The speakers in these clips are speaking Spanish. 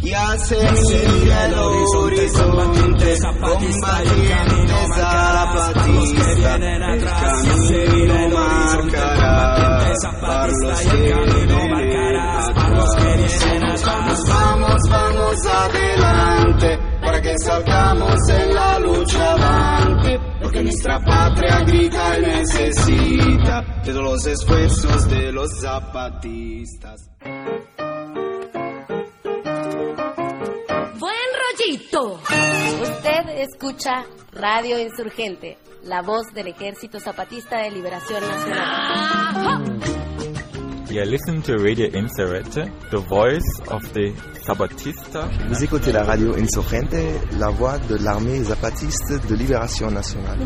Ya se mira el horizonte, combatiente zapatista, el camino zapatista, el camino marcará para los que vienen atrás. Vamos, vamos, vamos adelante, salgamos en la lucha avante, porque nuestra patria grita y necesita de todos los esfuerzos de los zapatistas. Buen rollito. Usted escucha Radio Insurgente, la voz del Ejército Zapatista de Liberación Nacional. You listen to Radio Insurrente, the voice of the Zapatista. Vous écoutez la radio insurgente, la voix de l'armée zapatiste de libération nationale.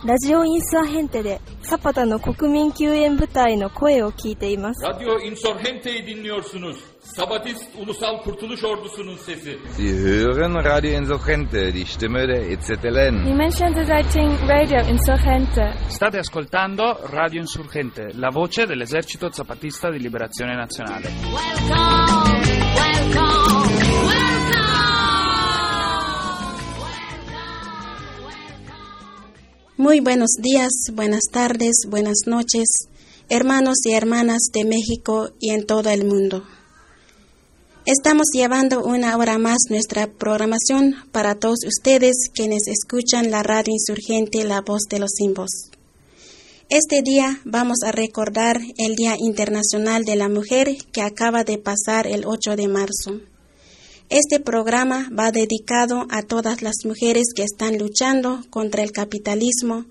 皆さんはラジオインサーヘンテでサパタの国民救援部隊の声を聞いています。 Radyo Insurgente'yi dinliyorsunuz. Sabatist Ulusal Kurtuluş Ordusu'nun sesi. Sie hören Radio Insurgente, die Stimme der E EZLN. Die Menschenseitigen Radio Insurgente. State ascoltando Radio Insurgente, la voce dell'esercito zapatista di liberazione nazionale. Welcome, welcome, Muy buenos días, buenas tardes, buenas noches, hermanos y hermanas de México y en todo el mundo. Estamos llevando una hora más nuestra programación para todos ustedes quienes escuchan la radio insurgente La Voz de los Simbos. Este día vamos a recordar el Día Internacional de la Mujer que acaba de pasar el 8 de marzo. Este programa va dedicado a todas las mujeres que están luchando contra el capitalismo,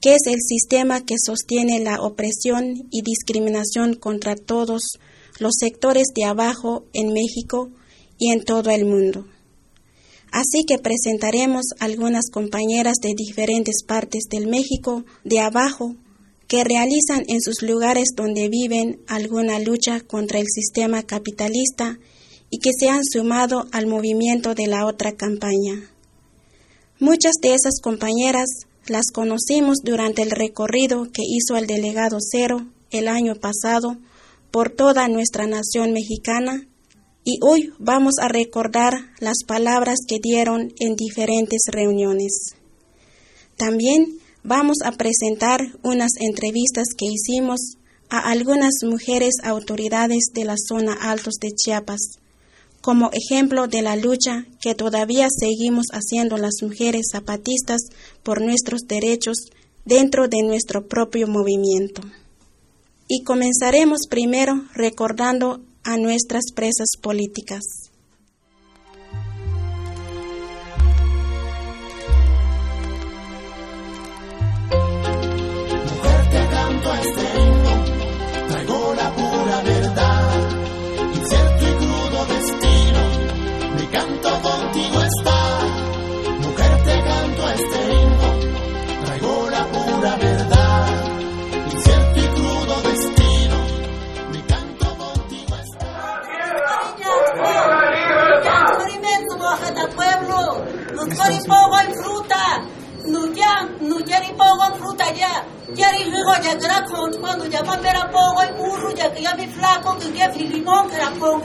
que es el sistema que sostiene la opresión y discriminación contra todos los sectores de abajo en México y en todo el mundo. Así que presentaremos algunas compañeras de diferentes partes del México de abajo que realizan en sus lugares donde viven alguna lucha contra el sistema capitalista y que se han sumado al movimiento de la otra campaña. Muchas de esas compañeras las conocimos durante el recorrido que hizo el delegado Cero el año pasado por toda nuestra nación mexicana y hoy vamos a recordar las palabras que dieron en diferentes reuniones. También vamos a presentar unas entrevistas que hicimos a algunas mujeres autoridades de la zona altos de Chiapas, como ejemplo de la lucha que todavía seguimos haciendo las mujeres zapatistas por nuestros derechos dentro de nuestro propio movimiento. Y comenzaremos primero recordando a nuestras presas políticas. Mujer, te este poco en fruta, no ya, no ya ni poco en fruta ya, ya ni luego ya con cuando ya me era poco en burro, ya que ya mi flaco, que ya mi limón, que era poco,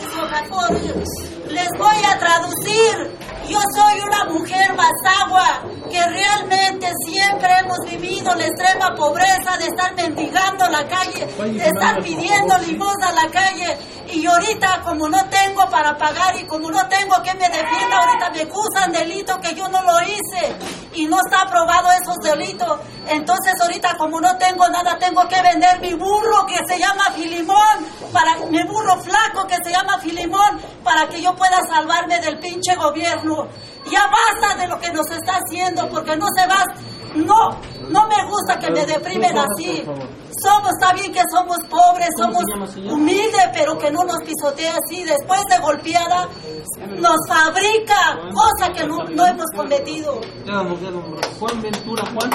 les voy a traducir, yo soy una mujer basagua, que realmente siempre hemos vivido la extrema pobreza de estar mendigando la calle, de estar pidiendo limosna a la calle, y ahorita como no tengo para pagar y como no tengo que me defienda, ahorita me acusan delito que yo no lo hice y no está aprobado esos delitos. Entonces ahorita como no tengo nada, tengo que vender mi burro que se llama Filimón, para mi burro flaco que se llama Filimón, para que yo pueda salvarme del pinche gobierno. Ya basta de lo que nos está haciendo, porque no se va, no, no me gusta que me deprimen así. Somos, está bien que somos pobres, somos humildes, pero que no nos pisotee así. Después de golpeada, nos fabrica, cosa que no, no hemos cometido. Juan Ventura, Juan.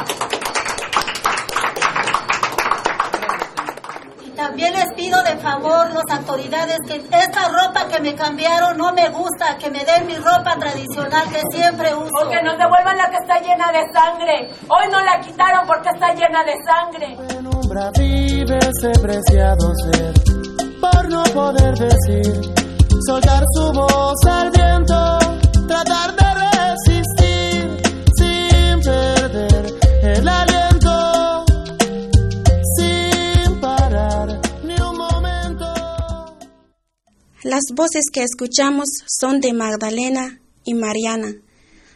También les pido de favor las autoridades que esta ropa que me cambiaron no me gusta, que me den mi ropa tradicional que siempre uso. O que nos devuelvan la que está llena de sangre. Hoy no la quitaron porque está llena de sangre. Penumbra vive ese preciado ser por no poder decir, soltar su voz al viento, tratar de Las voces que escuchamos son de Magdalena y Mariana,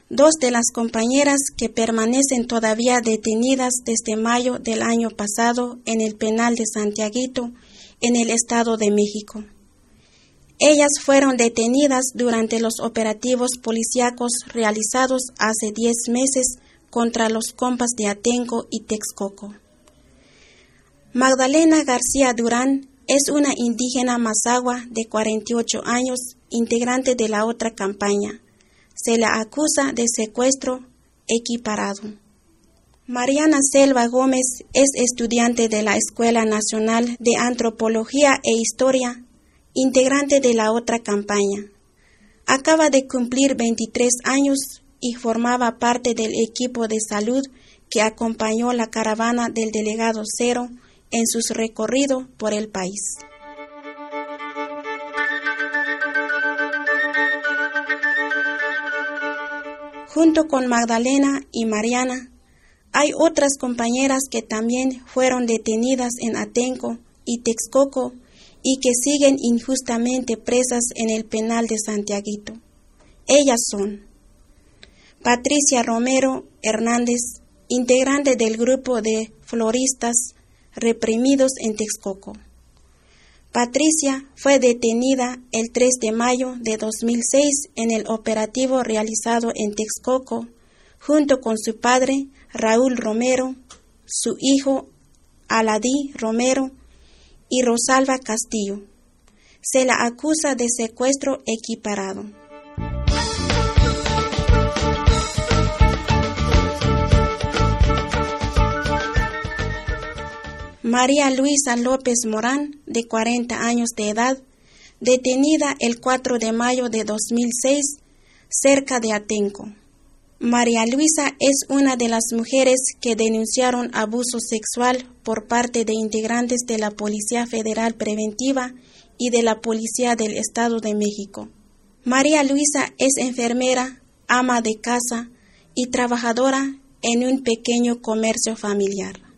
dos de las compañeras que permanecen todavía detenidas desde mayo del año pasado en el penal de Santiaguito, en el Estado de México. Ellas fueron detenidas durante los operativos policíacos realizados hace 10 meses contra los compas de Atenco y Texcoco. Magdalena García Durán es una indígena mazagua de 48 años, integrante de la otra campaña. Se la acusa de secuestro equiparado. Mariana Selva Gómez es estudiante de la Escuela Nacional de Antropología e Historia, integrante de la otra campaña. Acaba de cumplir 23 años y formaba parte del equipo de salud que acompañó la caravana del delegado Cero en sus recorridos por el país. Junto con Magdalena y Mariana, hay otras compañeras que también fueron detenidas en Atenco y Texcoco y que siguen injustamente presas en el penal de Santiaguito. Ellas son Patricia Romero Hernández, integrante del grupo de floristas reprimidos en Texcoco. Patricia fue detenida el 3 de mayo de 2006 en el operativo realizado en Texcoco junto con su padre Raúl Romero, su hijo Aladí Romero y Rosalba Castillo. Se la acusa de secuestro equiparado. María Luisa López Morán, de 40 años de edad, detenida el 4 de mayo de 2006 cerca de Atenco. María Luisa es una de las mujeres que denunciaron abuso sexual por parte de integrantes de la Policía Federal Preventiva y de la Policía del Estado de México. María Luisa es enfermera, ama de casa y trabajadora en un pequeño comercio familiar.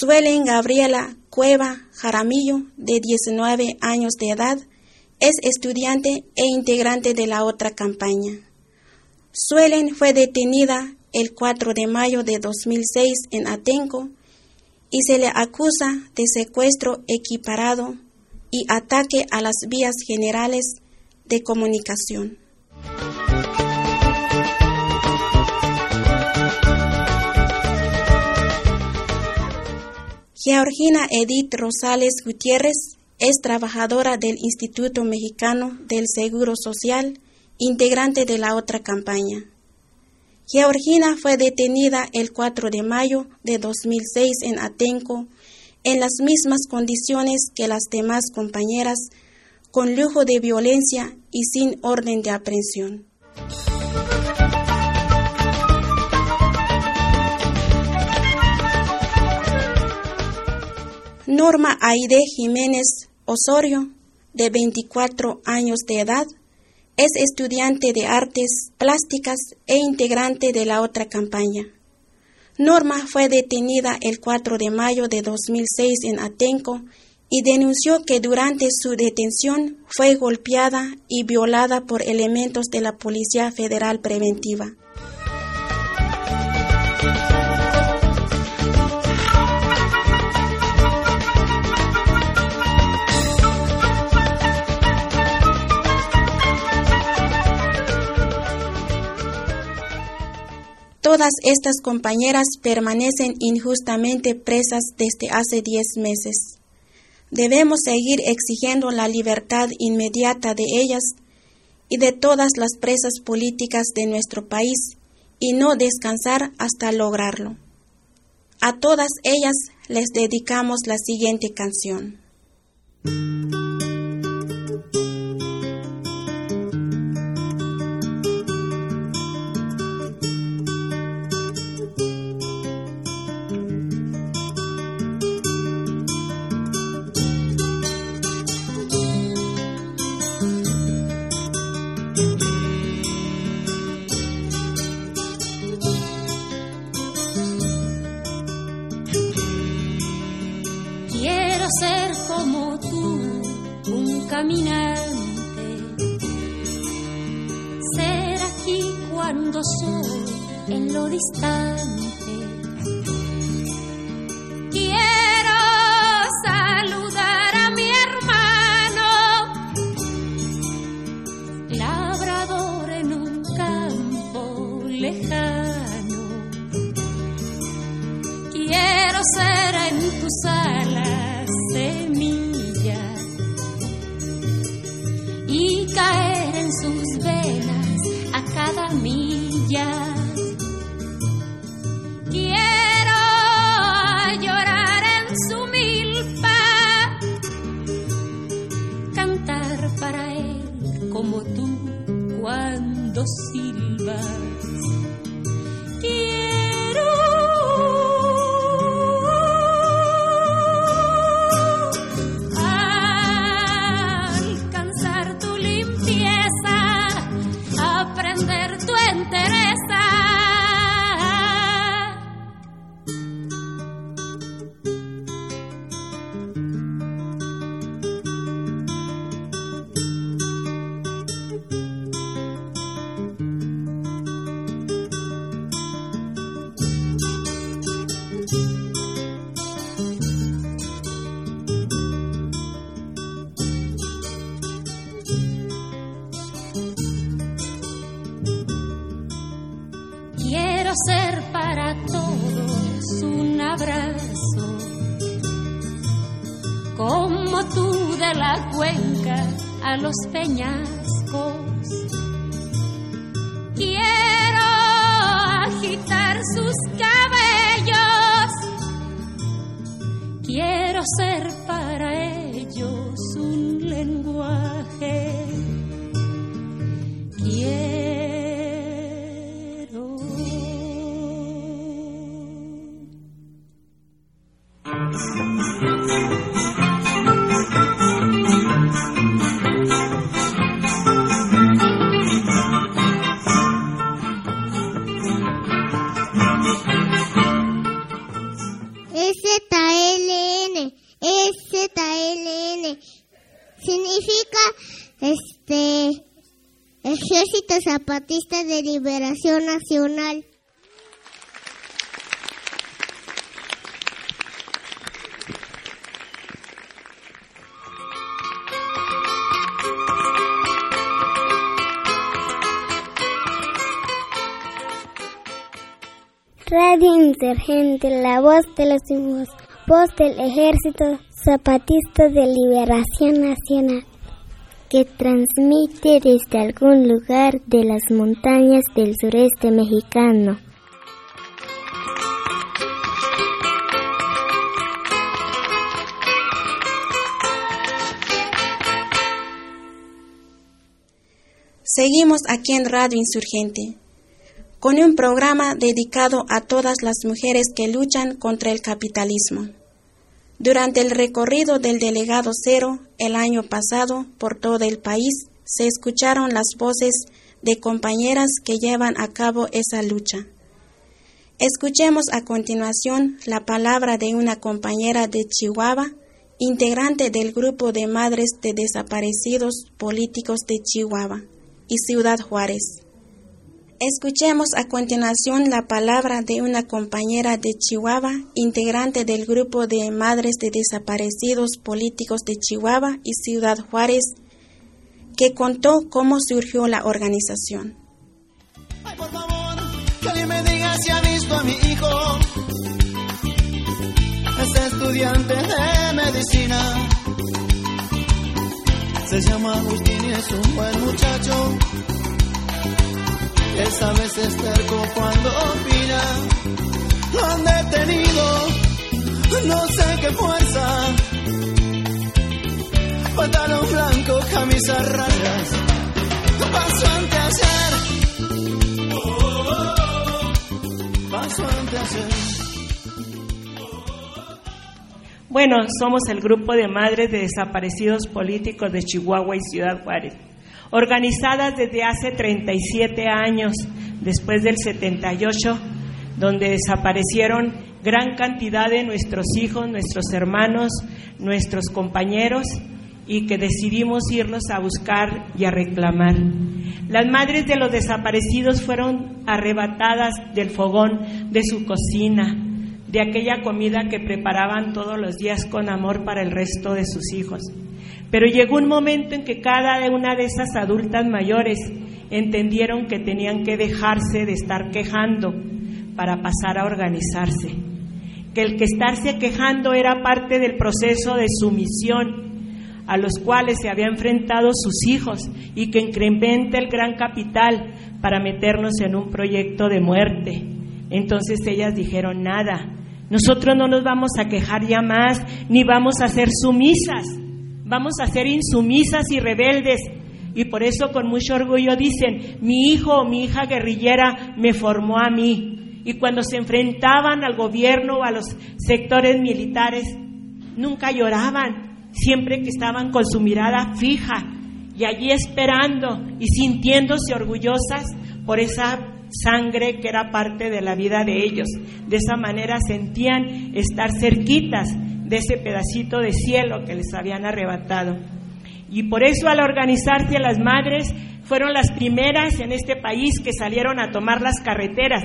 Suelen Gabriela Cueva Jaramillo, de 19 años de edad, es estudiante e integrante de la otra campaña. Suelen fue detenida el 4 de mayo de 2006 en Atenco y se le acusa de secuestro equiparado y ataque a las vías generales de comunicación. Georgina Edith Rosales Gutiérrez es trabajadora del Instituto Mexicano del Seguro Social, integrante de la otra campaña. Georgina fue detenida el 4 de mayo de 2006 en Atenco en las mismas condiciones que las demás compañeras, con lujo de violencia y sin orden de aprehensión. Norma Aide Jiménez Osorio, de 24 años de edad, es estudiante de artes plásticas e integrante de la otra campaña. Norma fue detenida el 4 de mayo de 2006 en Atenco y denunció que durante su detención fue golpeada y violada por elementos de la Policía Federal Preventiva. Todas estas compañeras permanecen injustamente presas desde hace diez meses. Debemos seguir exigiendo la libertad inmediata de ellas y de todas las presas políticas de nuestro país y no descansar hasta lograrlo. A todas ellas les dedicamos la siguiente canción. Quiero ser para todos un abrazo, como tú de la cuenca a los peñascos. Quiero agitar sus cabellos, quiero ser para ellos un lenguaje. Quiero voz de los mismos, voz del Ejército Zapatista de Liberación Nacional, que transmite desde algún lugar de las montañas del sureste mexicano. Seguimos aquí en Radio Insurgente con un programa dedicado a todas las mujeres que luchan contra el capitalismo. Durante el recorrido del delegado cero el año pasado por todo el país, se escucharon las voces de compañeras que llevan a cabo esa lucha. Escuchemos a continuación la palabra de una compañera de Chihuahua, integrante del grupo de madres de desaparecidos políticos de Chihuahua y Ciudad Juárez. Escuchemos a continuación la palabra de una compañera de Chihuahua, integrante del grupo de madres de desaparecidos políticos de Chihuahua y Ciudad Juárez, que contó cómo surgió la organización. Que alguien me diga si ha visto a mi hijo. Es estudiante de medicina. Se llama Agustín y es un buen muchacho. Es a veces terco cuando opina. Lo han detenido, no sé qué fuerza. Pantalón blanco, camisa rayas, paso ante hacer. Paso ante hacer. Bueno, somos el grupo de madres de desaparecidos políticos de Chihuahua y Ciudad Juárez, organizadas desde hace 37 años, después del 78, donde desaparecieron gran cantidad de nuestros hijos, nuestros hermanos, nuestros compañeros y que decidimos irlos a buscar y a reclamar. Las madres de los desaparecidos fueron arrebatadas del fogón de su cocina, de aquella comida que preparaban todos los días con amor para el resto de sus hijos. Pero llegó un momento en que cada una de esas adultas mayores entendieron que tenían que dejarse de estar quejando para pasar a organizarse, que el que estarse quejando era parte del proceso de sumisión a los cuales se había enfrentado sus hijos y que incrementa el gran capital para meternos en un proyecto de muerte. Entonces ellas dijeron, nada, nosotros no nos vamos a quejar ya más, ni vamos a ser sumisas, vamos a ser insumisas y rebeldes. Y por eso con mucho orgullo dicen, mi hijo o mi hija guerrillera me formó a mí. Y cuando se enfrentaban al gobierno o a los sectores militares, nunca lloraban, siempre que estaban con su mirada fija y allí esperando y sintiéndose orgullosas por esa sangre que era parte de la vida de ellos. De esa manera sentían estar cerquitas de ese pedacito de cielo que les habían arrebatado. Y por eso al organizarse las madres fueron las primeras en este país que salieron a tomar las carreteras.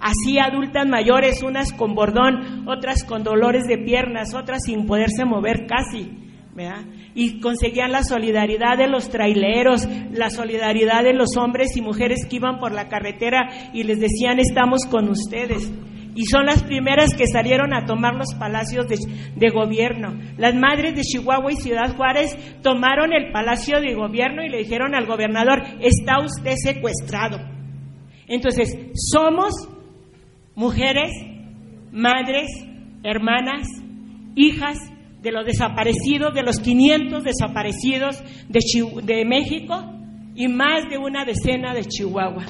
Así adultas mayores, unas con bordón, otras con dolores de piernas, otras sin poderse mover casi. ¿verdad? Y conseguían la solidaridad de los traileros, la solidaridad de los hombres y mujeres que iban por la carretera y les decían estamos con ustedes. Y son las primeras que salieron a tomar los palacios de, gobierno. Las madres de Chihuahua y Ciudad Juárez tomaron el palacio de gobierno y le dijeron al gobernador, está usted secuestrado. Entonces, somos mujeres, madres, hermanas, hijas de los desaparecidos, de los 500 desaparecidos de, de México y más de una decena de Chihuahua.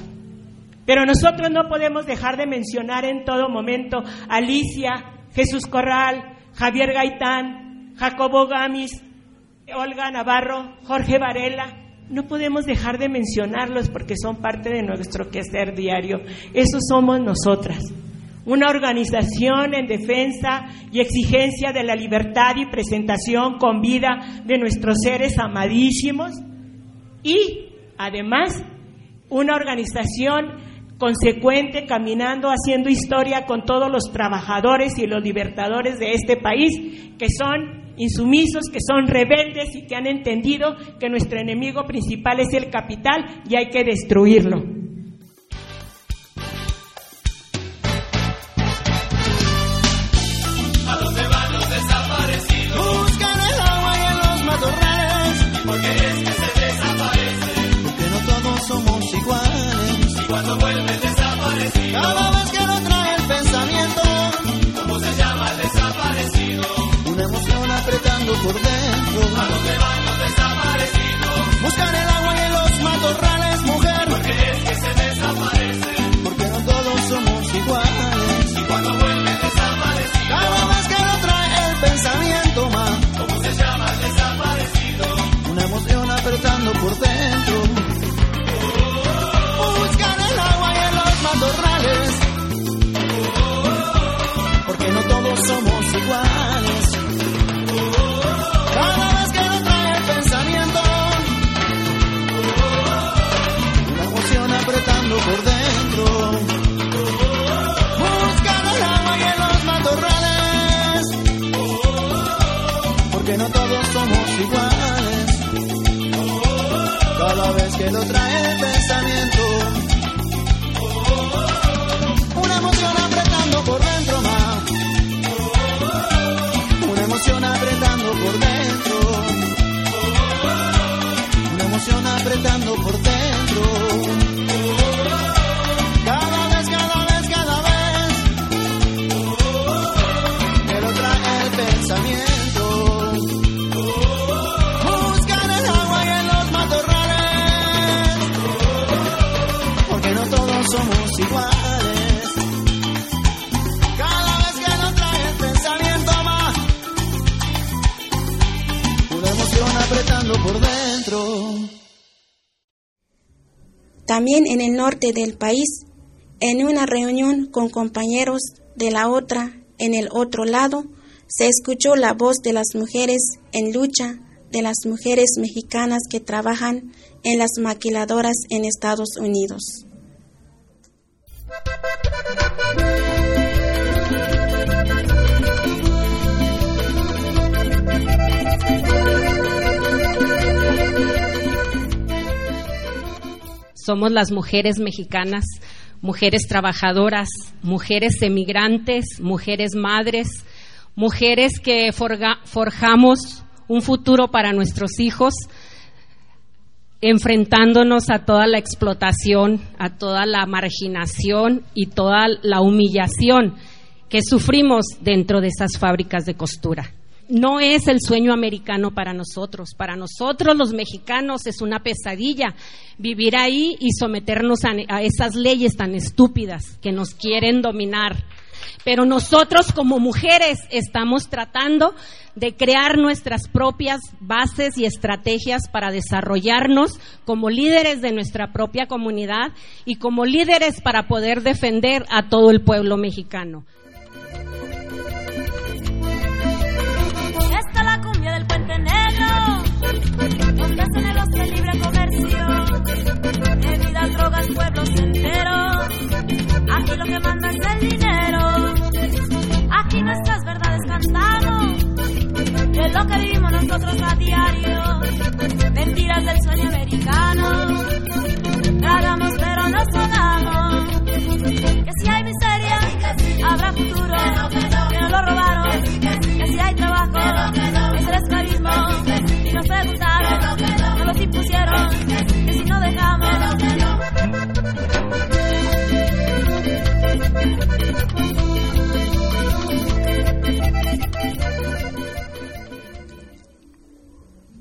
Pero nosotros no podemos dejar de mencionar en todo momento Alicia, Jesús Corral, Javier Gaitán, Jacobo Gamis, Olga Navarro, Jorge Varela. No podemos dejar de mencionarlos porque son parte de nuestro quehacer diario. Eso somos nosotras una organización en defensa y exigencia de la libertad y presentación con vida de nuestros seres amadísimos y además una organización consecuente, caminando, haciendo historia con todos los trabajadores y los libertadores de este país, que son insumisos, que son rebeldes y que han entendido que nuestro enemigo principal es el capital y hay que destruirlo. Por dentro. ¿A dónde van Vez que lo trae el pensamiento. apretando por dentro. También en el norte del país, en una reunión con compañeros de la otra, en el otro lado, se escuchó la voz de las mujeres en lucha, de las mujeres mexicanas que trabajan en las maquiladoras en Estados Unidos. Somos las mujeres mexicanas, mujeres trabajadoras, mujeres emigrantes, mujeres madres, mujeres que forjamos un futuro para nuestros hijos, enfrentándonos a toda la explotación, a toda la marginación y toda la humillación que sufrimos dentro de esas fábricas de costura. No es el sueño americano para nosotros. Para nosotros los mexicanos es una pesadilla vivir ahí y someternos a, esas leyes tan estúpidas que nos quieren dominar. Pero nosotros como mujeres estamos tratando de crear nuestras propias bases y estrategias para desarrollarnos como líderes de nuestra propia comunidad y como líderes para poder defender a todo el pueblo mexicano. Aquí lo que manda es el dinero, aquí nuestras verdades cantamos es lo que vivimos nosotros a diario. Mentiras del sueño americano. Tragamos pero no sonamos. Que si hay miseria, habrá futuro. Que no lo robaron. Que si hay trabajo, es el esclavismo. Y nos preguntaron,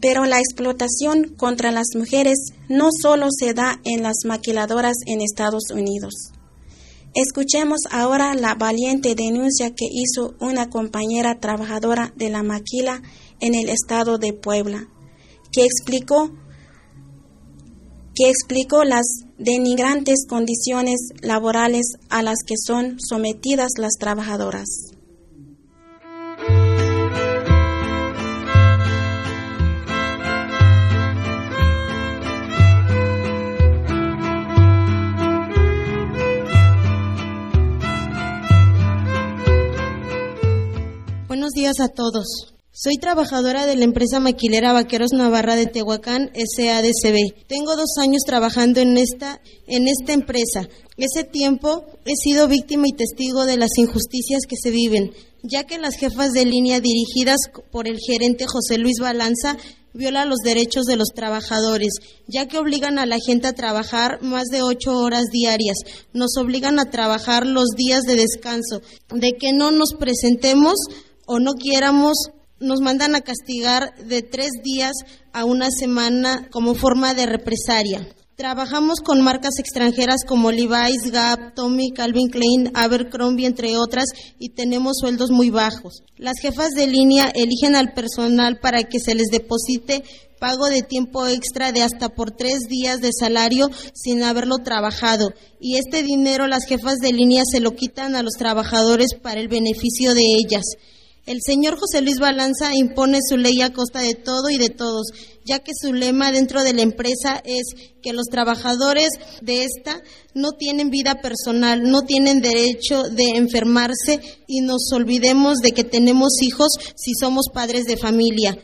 Pero la explotación contra las mujeres no solo se da en las maquiladoras en Estados Unidos. Escuchemos ahora la valiente denuncia que hizo una compañera trabajadora de la maquila en el estado de Puebla, que explicó que explicó las denigrantes condiciones laborales a las que son sometidas las trabajadoras. Buenos días a todos. Soy trabajadora de la empresa maquilera Vaqueros Navarra de Tehuacán, SADCB. Tengo dos años trabajando en esta, en esta empresa. Ese tiempo he sido víctima y testigo de las injusticias que se viven, ya que las jefas de línea dirigidas por el gerente José Luis Balanza violan los derechos de los trabajadores, ya que obligan a la gente a trabajar más de ocho horas diarias, nos obligan a trabajar los días de descanso, de que no nos presentemos o no quieramos, nos mandan a castigar de tres días a una semana como forma de represalia. Trabajamos con marcas extranjeras como Levi's, Gap, Tommy, Calvin Klein, Abercrombie, entre otras, y tenemos sueldos muy bajos. Las jefas de línea eligen al personal para que se les deposite pago de tiempo extra de hasta por tres días de salario sin haberlo trabajado. Y este dinero las jefas de línea se lo quitan a los trabajadores para el beneficio de ellas. El señor José Luis Balanza impone su ley a costa de todo y de todos, ya que su lema dentro de la empresa es que los trabajadores de esta no tienen vida personal, no tienen derecho de enfermarse y nos olvidemos de que tenemos hijos si somos padres de familia.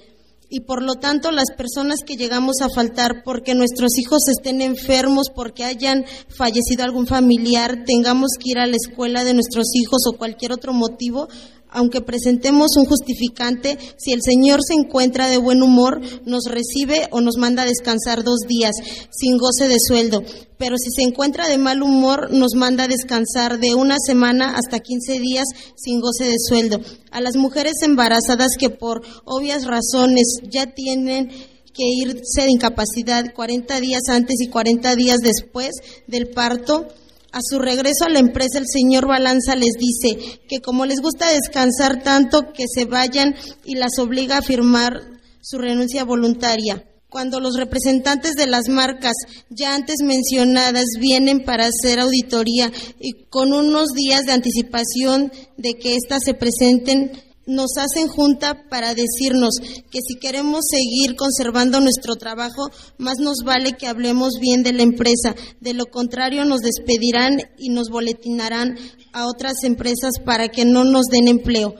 Y por lo tanto las personas que llegamos a faltar porque nuestros hijos estén enfermos, porque hayan fallecido algún familiar, tengamos que ir a la escuela de nuestros hijos o cualquier otro motivo, aunque presentemos un justificante, si el Señor se encuentra de buen humor, nos recibe o nos manda a descansar dos días sin goce de sueldo. Pero si se encuentra de mal humor, nos manda a descansar de una semana hasta 15 días sin goce de sueldo. A las mujeres embarazadas que por obvias razones ya tienen que irse de incapacidad 40 días antes y 40 días después del parto, a su regreso a la empresa, el señor Balanza les dice que como les gusta descansar tanto, que se vayan y las obliga a firmar su renuncia voluntaria. cuando los representantes de las marcas ya antes mencionadas vienen para hacer auditoría y con unos días de anticipación de que éstas se presenten, nos hacen junta para decirnos que si queremos seguir conservando nuestro trabajo, más nos vale que hablemos bien de la empresa. De lo contrario, nos despedirán y nos boletinarán a otras empresas para que no nos den empleo.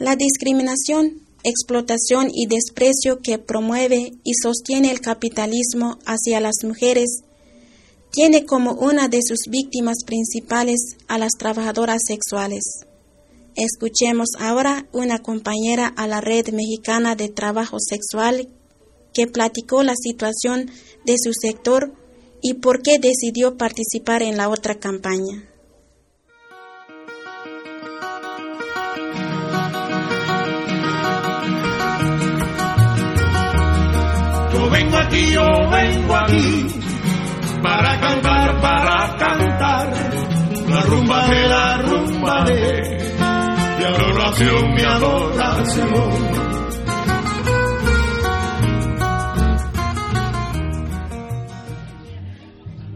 La discriminación, explotación y desprecio que promueve y sostiene el capitalismo hacia las mujeres tiene como una de sus víctimas principales a las trabajadoras sexuales. Escuchemos ahora una compañera a la Red Mexicana de Trabajo Sexual que platicó la situación de su sector y por qué decidió participar en la otra campaña. Aquí, yo vengo aquí, para cantar, para cantar, la rumba de la rumba de mi adoración, mi adoración.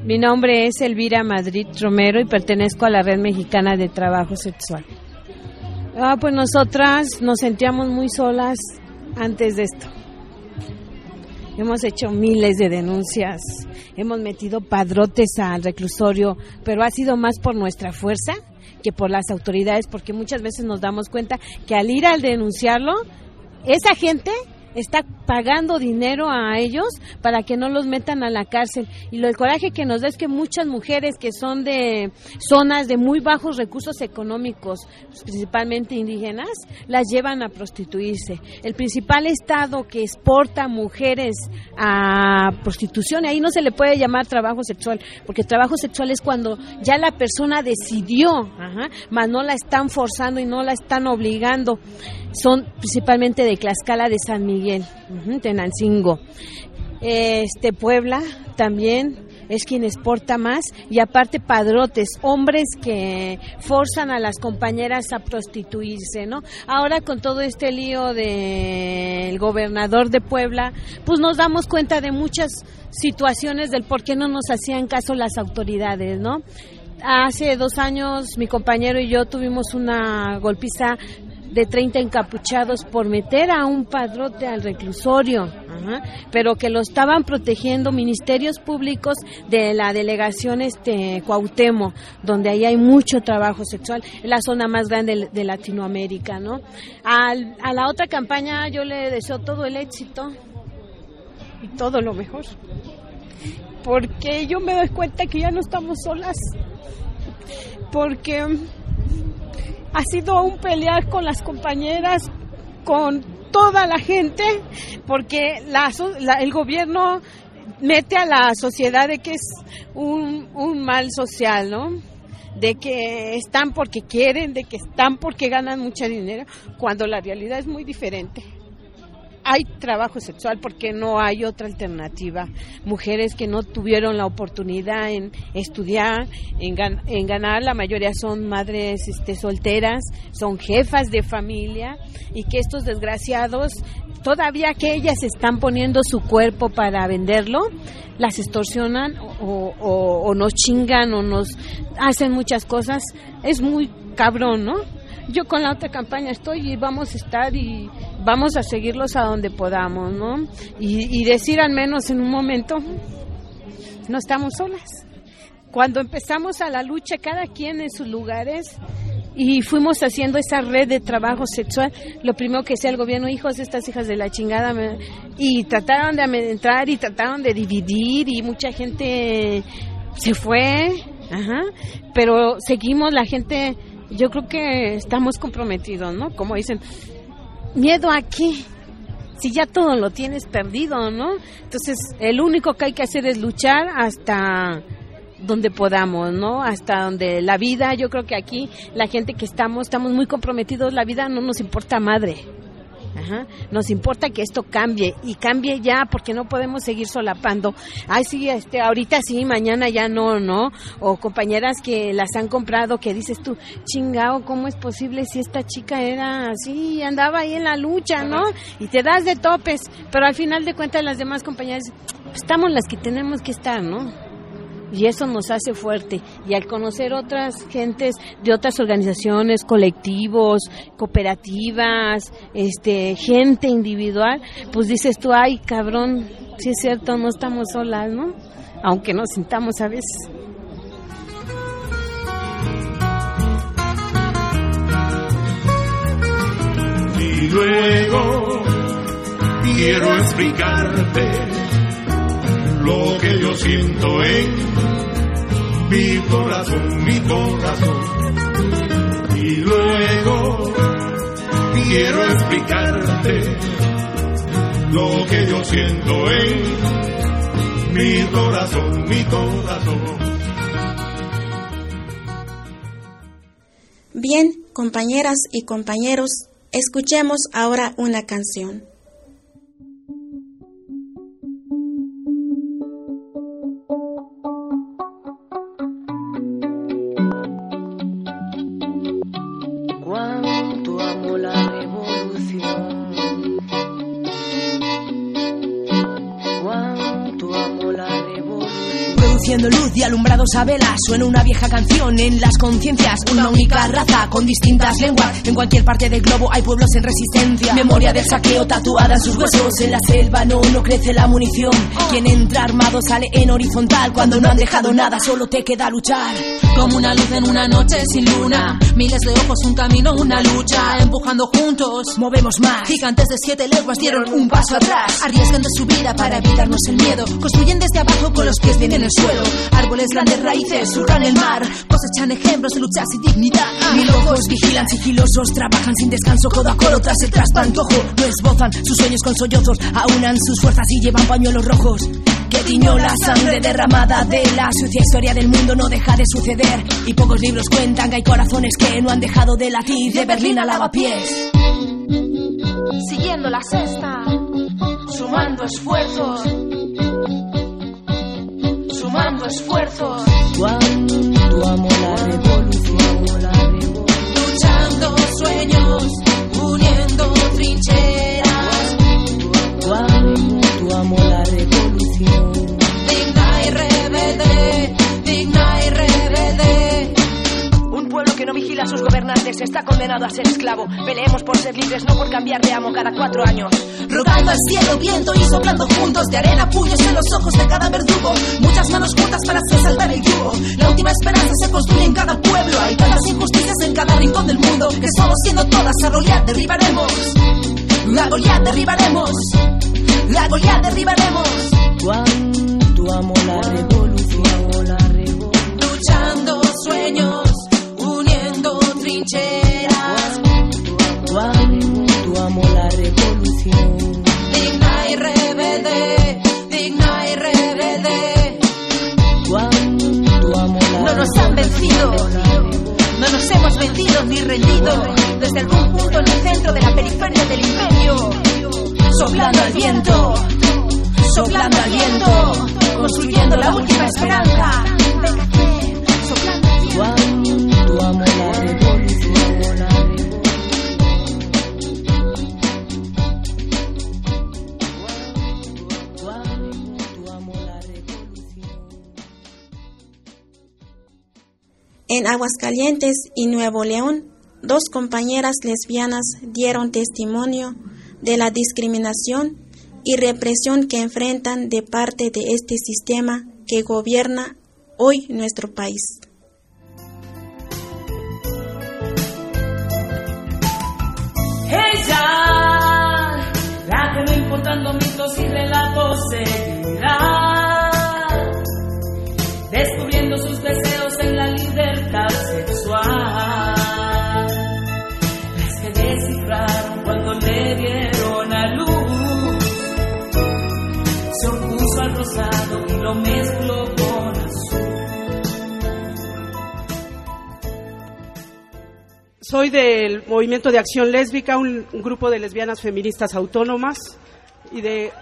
Mi nombre es Elvira Madrid Romero y pertenezco a la Red Mexicana de Trabajo Sexual. Ah, pues nosotras nos sentíamos muy solas antes de esto. Hemos hecho miles de denuncias, hemos metido padrotes al reclusorio, pero ha sido más por nuestra fuerza que por las autoridades, porque muchas veces nos damos cuenta que al ir al denunciarlo, esa gente está pagando dinero a ellos para que no los metan a la cárcel. Y lo el coraje que nos da es que muchas mujeres que son de zonas de muy bajos recursos económicos, principalmente indígenas, las llevan a prostituirse. El principal estado que exporta mujeres a prostitución, ahí no se le puede llamar trabajo sexual, porque trabajo sexual es cuando ya la persona decidió, ajá, mas no la están forzando y no la están obligando. Son principalmente de Tlaxcala de San Miguel, Tenancingo. Este Puebla también es quien exporta más y aparte padrotes, hombres que forzan a las compañeras a prostituirse, ¿no? Ahora con todo este lío del gobernador de Puebla, pues nos damos cuenta de muchas situaciones del por qué no nos hacían caso las autoridades, ¿no? Hace dos años mi compañero y yo tuvimos una golpiza de 30 encapuchados por meter a un padrote al reclusorio, pero que lo estaban protegiendo ministerios públicos de la delegación este Cuauhtémoc, donde ahí hay mucho trabajo sexual, es la zona más grande de, de Latinoamérica, ¿no? Al- a la otra campaña yo le deseo todo el éxito y todo lo mejor, porque yo me doy cuenta que ya no estamos solas, porque ha sido un pelear con las compañeras, con toda la gente, porque la la- el gobierno mete a la sociedad de que es un, un mal social, ¿no? De que están porque quieren, de que están porque ganan mucho dinero, cuando la realidad es muy diferente hay trabajo sexual porque no hay otra alternativa. Mujeres que no tuvieron la oportunidad en estudiar, en, gan- en ganar, la mayoría son madres este, solteras, son jefas de familia y que estos desgraciados, todavía que ellas están poniendo su cuerpo para venderlo, las extorsionan o, o- o nos chingan o nos hacen muchas cosas. Es muy cabrón, ¿no? Yo con la otra campaña estoy y vamos a estar y vamos a seguirlos a donde podamos, ¿no? Y, y decir al menos en un momento, no estamos solas. Cuando empezamos a la lucha, cada quien en sus lugares, y fuimos haciendo esa red de trabajo sexual, lo primero que sea el gobierno, hijos estas hijas de la chingada, me- y trataron de amedrentar y trataron de dividir y mucha gente se fue, ajá, pero seguimos la gente, yo creo que estamos comprometidos, ¿no? Como dicen, miedo a qué, si ya todo lo tienes perdido, ¿no? Entonces, el único que hay que hacer es luchar hasta donde podamos, ¿no? Hasta donde la vida, yo creo que aquí la gente que estamos, estamos muy comprometidos, la vida no nos importa madre. Ajá. Nos importa que esto cambie y cambie ya porque no podemos seguir solapando. Ay, sí, este, ahorita sí, mañana ya no, ¿no? O compañeras que las han comprado que dices tú, chingao, ¿cómo es posible si esta chica era así, andaba ahí en la lucha, ¿no? Y te das de topes, pero al final de cuentas las demás compañeras, estamos las que tenemos que estar, ¿no? Y eso nos hace fuerte. Y al conocer otras gentes de otras organizaciones, colectivos, cooperativas, este, gente individual, pues dices tú, ay, cabrón, si es cierto, no estamos solas, ¿no? Aunque nos sintamos a veces. Y luego quiero explicarte lo que yo siento en mi corazón, mi corazón. Y luego quiero explicarte lo que yo siento en mi corazón, mi corazón. Bien, compañeras y compañeros, escuchemos ahora una canción. Luz y alumbrados a velas Suena una vieja canción en las conciencias Una única raza con distintas lenguas. En cualquier parte del globo hay pueblos en resistencia. Memoria del saqueo tatuada en sus huesos. En la selva no, no crece la munición. Quien entra armado sale en horizontal Cuando no han dejado nada. Solo te queda luchar Como una luz en una noche sin luna. Miles de ojos, un camino, una lucha. Empujando juntos. Movemos más Gigantes de siete leguas dieron un paso atrás. Arriesgando su vida para evitarnos el miedo. Construyen desde abajo con los pies bien en el suelo. Árboles grandes raíces surcan el mar Cosechan ejemplos de lucha sin dignidad. Mil ojos vigilan sigilosos, trabajan sin descanso, codo a codo tras el traspantojo. No esbozan sus sueños con sollozos, aunan sus fuerzas y llevan pañuelos rojos. Que tiñó la sangre derramada de la sucia historia del mundo no deja de suceder. Y pocos libros cuentan que hay corazones que no han dejado de latir de Berlín a lavapiés. Siguiendo la cesta, sumando esfuerzos, sumando esfuerzos. Cuánto amo la revolución. Luchando sueños, uniendo trincheras. Cuánto amo la revolución. A sus gobernantes está condenado a ser esclavo. Peleemos por ser libres, no por cambiar de amo cada cuatro años. Rogando al cielo, viento y soplando juntos de arena, puños en los ojos de cada verdugo. Muchas manos juntas para hacer saltar el yugo. La última esperanza se construye en cada pueblo. Hay tantas injusticias en cada rincón del mundo que solo siendo todas a Goliat derribaremos. La Goliat derribaremos. La Goliat derribaremos. Cuánto amo la revolución. La revolución. Luchando sueños, trincheras. Amo la revolución. Digna y rebelde, digna y rebelde. Cuánto amo la No nos han vencido, no nos hemos vencido ni rendido. Desde algún punto en el centro de la periferia del imperio, soplando al viento, soplando al viento, construyendo la última esperanza. Soplando En Aguascalientes y Nuevo León, dos compañeras lesbianas dieron testimonio de la discriminación y represión que enfrentan de parte de este sistema que gobierna hoy nuestro país. Ella, la que no importando mitos y relatos seguirá, Soy del Movimiento de Acción Lésbica, un, grupo de lesbianas feministas autónomas y de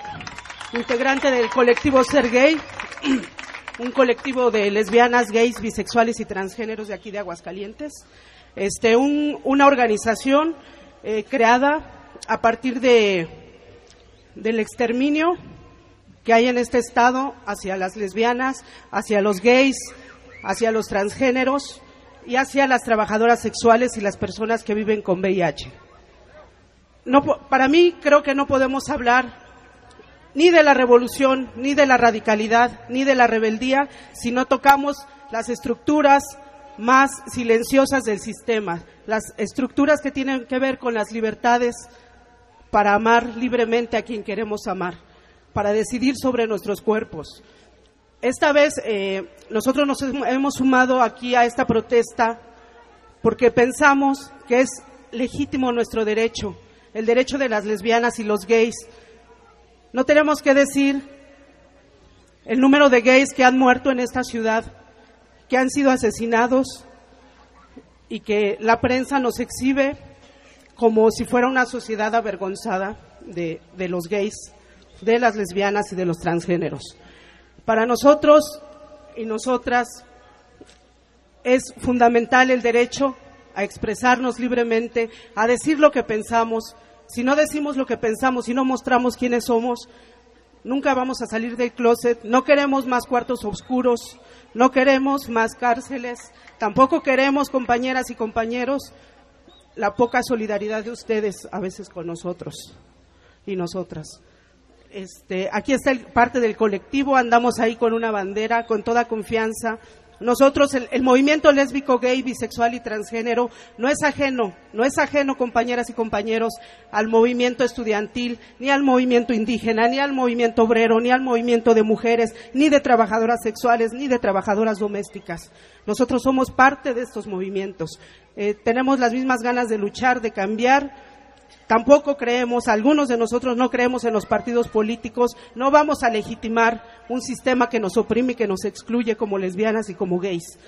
integrante del colectivo Ser Gay, un colectivo de lesbianas, gays, bisexuales y transgéneros de aquí de Aguascalientes. Este, un- una organización eh, creada a partir de, del exterminio que hay en este estado hacia las lesbianas, hacia los gays, hacia los transgéneros y hacia las trabajadoras sexuales y las personas que viven con VIH. No, para mí creo que no podemos hablar ni de la revolución, ni de la radicalidad, ni de la rebeldía, si no tocamos las estructuras más silenciosas del sistema, las estructuras que tienen que ver con las libertades para amar libremente a quien queremos amar, para decidir sobre nuestros cuerpos. Esta vez eh, nosotros nos hem- hemos sumado aquí a esta protesta porque pensamos que es legítimo nuestro derecho, el derecho de las lesbianas y los gays. No tenemos que decir el número de gays que han muerto en esta ciudad, que han sido asesinados y que la prensa nos exhibe como si fuera una sociedad avergonzada de los gays, de las lesbianas y de los transgéneros. Para nosotros y nosotras es fundamental el derecho a expresarnos libremente, a decir lo que pensamos. Si no decimos lo que pensamos, si no mostramos quiénes somos, nunca vamos a salir del closet. No queremos más cuartos oscuros, no queremos más cárceles, tampoco queremos, compañeras y compañeros, la poca solidaridad de ustedes a veces con nosotros y nosotras. Este, aquí está el- parte del colectivo, andamos ahí con una bandera, con toda confianza. Nosotros, el, movimiento lésbico, gay, bisexual y transgénero, no es ajeno, no es ajeno, compañeras y compañeros, al movimiento estudiantil, ni al movimiento indígena, ni al movimiento obrero, ni al movimiento de mujeres, ni de trabajadoras sexuales, ni de trabajadoras domésticas. Nosotros somos parte de estos movimientos. Eh, tenemos las mismas ganas de luchar, de cambiar, Tampoco creemos, algunos de nosotros no creemos en los partidos políticos, no vamos a legitimar un sistema que nos oprime y que nos excluye como lesbianas y como gays.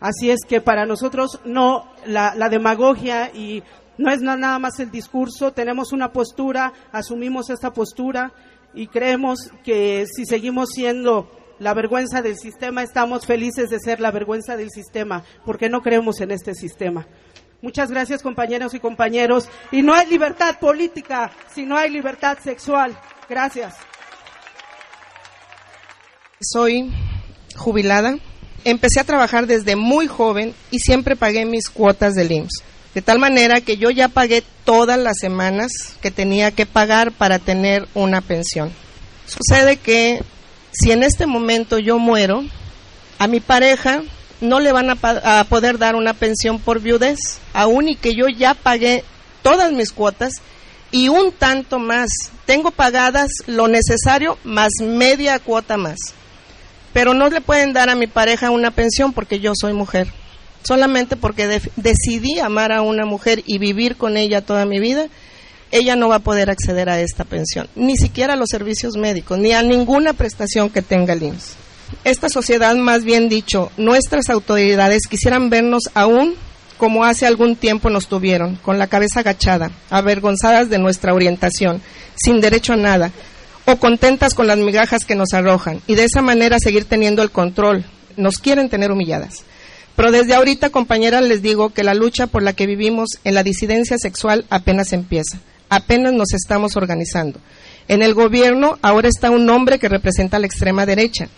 Así es que para nosotros no la, la demagogia y no es na- nada más el discurso, tenemos una postura, asumimos esta postura y creemos que si seguimos siendo la vergüenza del sistema, estamos felices de ser la vergüenza del sistema, porque no creemos en este sistema. Muchas gracias compañeros y compañeros. Y no hay libertad política si no hay libertad sexual. Gracias. Soy jubilada. Empecé a trabajar desde muy joven y siempre pagué mis cuotas del IMSS. De tal manera que yo ya pagué todas las semanas que tenía que pagar para tener una pensión. Sucede que si en este momento yo muero, a mi pareja no le van a, a poder dar una pensión por viudez, aún y que yo ya pagué todas mis cuotas y un tanto más. Tengo pagadas lo necesario más media cuota más. Pero no le pueden dar a mi pareja una pensión porque yo soy mujer. Solamente porque decidí amar a una mujer y vivir con ella toda mi vida, ella no va a poder acceder a esta pensión, ni siquiera a los servicios médicos, ni a ninguna prestación que tenga el IMSS. Esta sociedad, más bien dicho, nuestras autoridades quisieran vernos aún como hace algún tiempo nos tuvieron, con la cabeza agachada, avergonzadas de nuestra orientación, sin derecho a nada, o contentas con las migajas que nos arrojan, y de esa manera seguir teniendo el control. Nos quieren tener humilladas. Pero desde ahorita, compañeras, les digo que la lucha por la que vivimos en la disidencia sexual apenas empieza. Apenas nos estamos organizando. En el gobierno ahora está un hombre que representa a la extrema derecha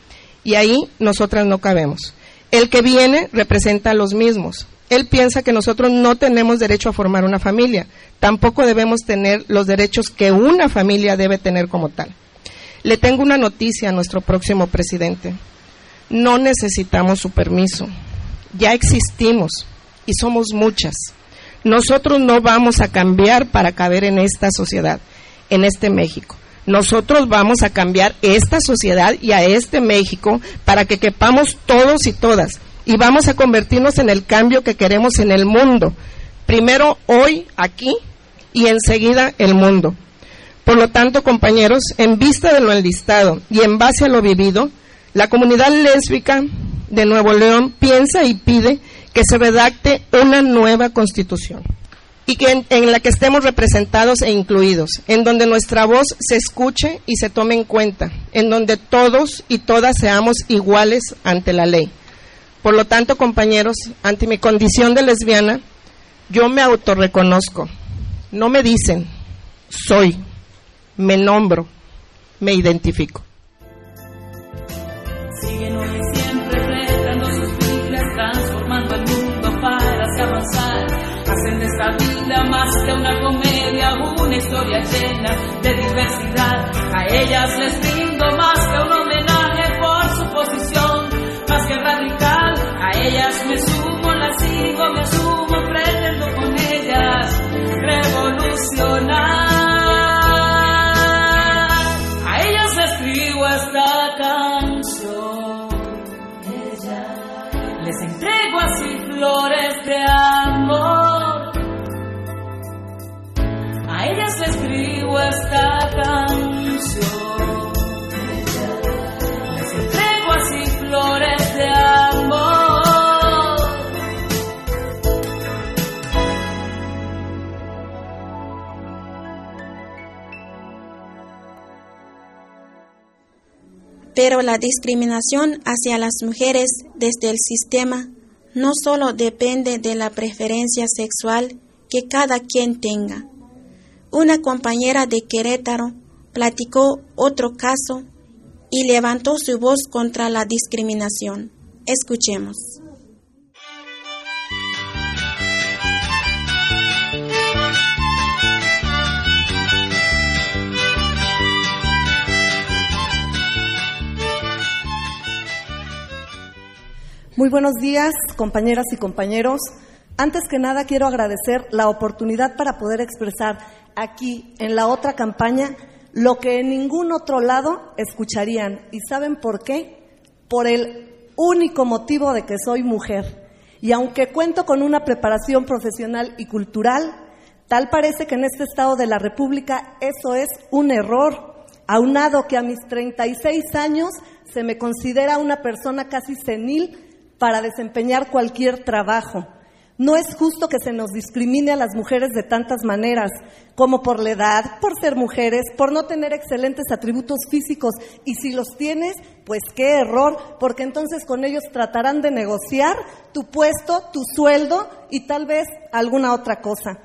y ahí nosotras no cabemos. El que viene representa a los mismos. Él piensa que nosotros no tenemos derecho a formar una familia. Tampoco debemos tener los derechos que una familia debe tener como tal. Le tengo una noticia a nuestro próximo presidente. No necesitamos su permiso. Ya existimos y somos muchas. Nosotros no vamos a cambiar para caber en esta sociedad, en este México. Nosotros vamos a cambiar esta sociedad y a este México para que quepamos todos y todas y vamos a convertirnos en el cambio que queremos en el mundo. Primero hoy, aquí y enseguida el mundo. Por lo tanto, compañeros, en vista de lo enlistado y en base a lo vivido, la comunidad lésbica de Nuevo León piensa y pide que se redacte una nueva constitución y que en, la que estemos representados e incluidos, en donde nuestra voz se escuche y se tome en cuenta, en donde todos y todas seamos iguales ante la ley. Por lo tanto, compañeros, ante mi condición de lesbiana, yo me autorreconozco. No me dicen, soy, me nombro, me identifico. Siempre Hacen de esta vida más que una comedia, una historia llena de diversidad. A ellas les brindo más que un homenaje por su posición, más que radical. A ellas me sumo, las sigo, me asumo, pretendo con ellas revolucionar. A ellas escribo esta canción. Les entrego así flores de amor. Escribo esta canción. Entrego flores de amor. Pero la discriminación hacia las mujeres desde el sistema no solo depende de la preferencia sexual que cada quien tenga. Una compañera de Querétaro platicó otro caso y levantó su voz contra la discriminación. Escuchemos. Muy buenos días, compañeras y compañeros. Antes que nada, quiero agradecer la oportunidad para poder expresar aquí, en la otra campaña, lo que en ningún otro lado escucharían. ¿Y saben por qué? Por el único motivo de que soy mujer. Y aunque cuento con una preparación profesional y cultural, tal parece que en este estado de la República eso es un error. Aunado que a mis 36 años se me considera una persona casi senil para desempeñar cualquier trabajo. No es justo que se nos discrimine a las mujeres de tantas maneras, como por la edad, por ser mujeres, por no tener excelentes atributos físicos. Y si los tienes, pues qué error, porque entonces con ellos tratarán de negociar tu puesto, tu sueldo y tal vez alguna otra cosa.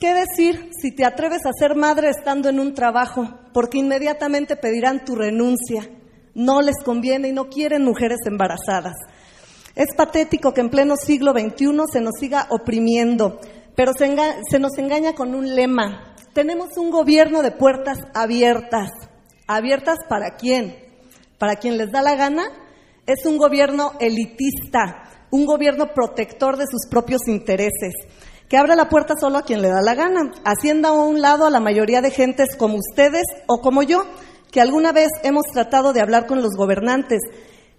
¿Qué decir si te atreves a ser madre estando en un trabajo? Porque inmediatamente pedirán tu renuncia. No les conviene y no quieren mujeres embarazadas. Es patético que en pleno siglo XXI se nos siga oprimiendo, pero se, se, nos engaña con un lema. Tenemos un gobierno de puertas abiertas. ¿Abiertas para quién? ¿Para quien les da la gana? Es un gobierno elitista, un gobierno protector de sus propios intereses, que abre la puerta solo a quien le da la gana, haciendo a un lado a la mayoría de gentes como ustedes o como yo, que alguna vez hemos tratado de hablar con los gobernantes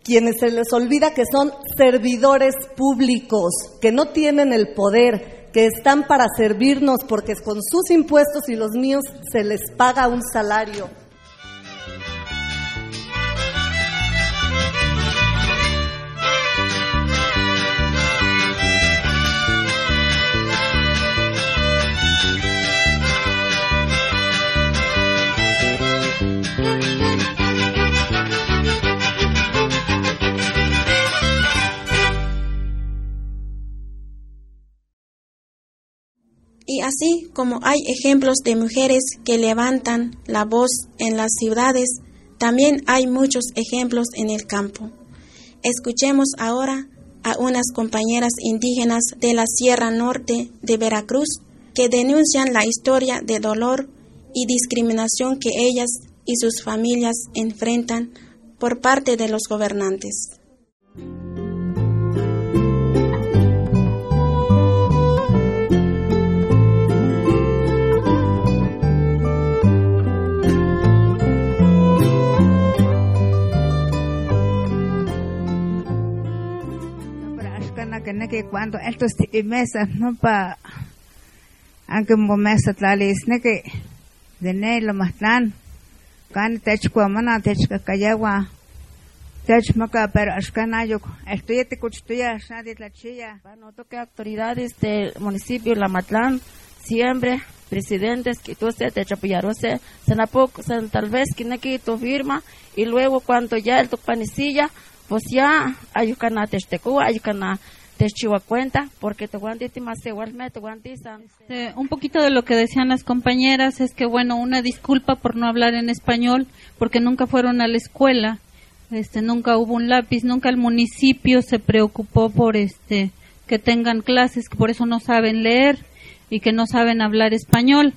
quienes se les olvida que son servidores públicos, que no tienen el poder, que están para servirnos porque con sus impuestos y los míos se les paga un salario. Y así como hay ejemplos de mujeres que levantan la voz en las ciudades, también hay muchos ejemplos en el campo. Escuchemos ahora a unas compañeras indígenas de la Sierra Norte de Veracruz que denuncian la historia de dolor y discriminación que ellas y sus familias enfrentan por parte de los gobernantes. Cuando estos mesas no pa aunque mo mesa tlalis ne que de ne lo tan kan tech mana tech ka kayawa Tech maka pero ashkanayok, estoyete kuchtuya, shadi tlachilla. Noto que autoridades del municipio Lamatlán siempre presidentes que tú se te chapillarose, se tal vez que no tu firma y luego cuando ya el tu panicilla, pues ya ayucana techtecu, ayucana chiva cuenta porque te guantiti más igualmente guantizan. Este, un poquito de lo que decían las compañeras es que bueno, una disculpa por no hablar en español porque nunca fueron a la escuela este nunca hubo un lápiz, nunca el municipio se preocupó por este que tengan clases, que por eso no saben leer y que no saben hablar español.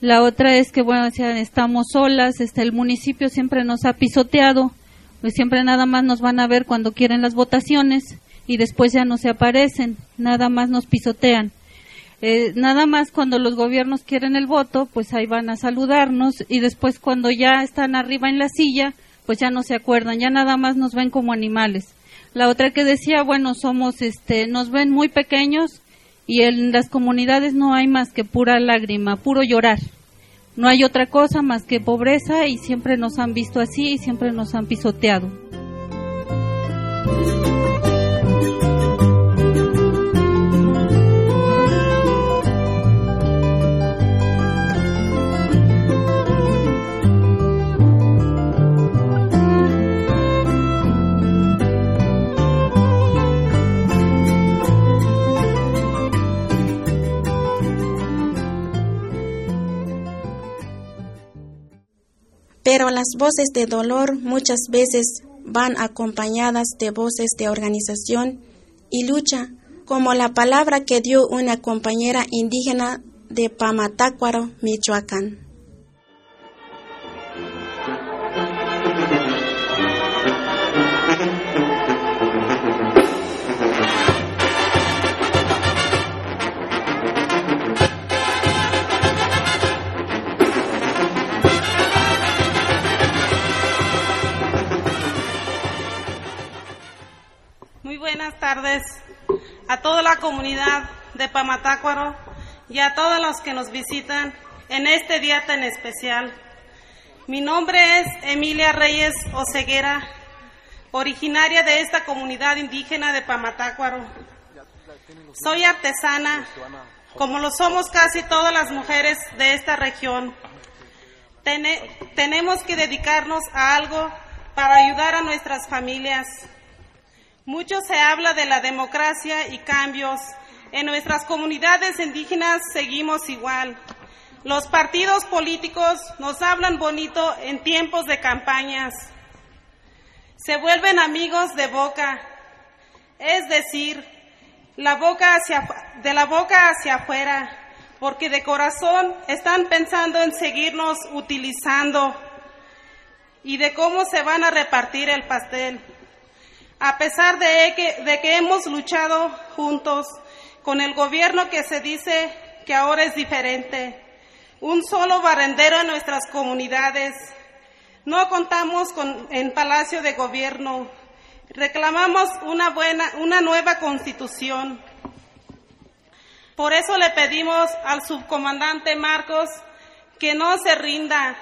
La otra es que bueno, estamos solas, este el municipio siempre nos ha pisoteado, pues siempre nada más nos van a ver cuando quieren las votaciones y después ya no se aparecen, nada más nos pisotean. Eh, nada más cuando los gobiernos quieren el voto, pues ahí van a saludarnos y después cuando ya están arriba en la silla, pues ya no se acuerdan, ya nada más nos ven como animales. La otra que decía, bueno, somos, este, nos ven muy pequeños y en las comunidades no hay más que pura lágrima, puro llorar. No hay otra cosa más que pobreza y siempre nos han visto así y siempre nos han pisoteado. Pero las voces de dolor muchas veces van acompañadas de voces de organización y lucha, como la palabra que dio una compañera indígena de Pamatácuaro, Michoacán. Tardes a toda la comunidad de Pamatácuaro y a todos los que nos visitan en este día tan especial. Mi nombre es Emilia Reyes Oceguera, originaria de esta comunidad indígena de Pamatácuaro. Soy artesana, como lo somos casi todas las mujeres de esta región. tenemos que dedicarnos a algo para ayudar a nuestras familias mucho se habla de la democracia y cambios. En nuestras comunidades indígenas seguimos igual. Los partidos políticos nos hablan bonito en tiempos de campañas. Se vuelven amigos de boca, es decir, la boca hacia, de la boca hacia afuera, porque de corazón están pensando en seguirnos utilizando y de cómo se van a repartir el pastel a pesar de que, hemos luchado juntos con el gobierno que se dice que ahora es diferente, un solo barrendero en nuestras comunidades. No contamos con el Palacio de Gobierno. Reclamamos una buena, una nueva constitución. Por eso le pedimos al subcomandante Marcos que no se rinda,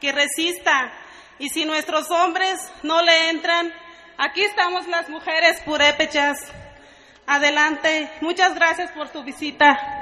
que resista, y si nuestros hombres no le entran, Aquí estamos las mujeres purépechas. Adelante. Muchas gracias por su visita.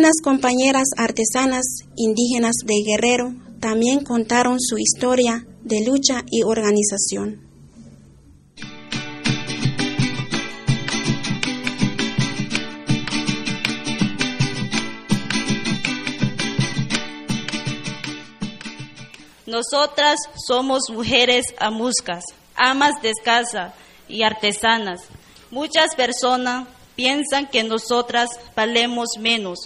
Unas compañeras artesanas indígenas de Guerrero también contaron su historia de lucha y organización. Nosotras somos mujeres amuscas, amas de casa y artesanas. Muchas personas piensan que nosotras valemos menos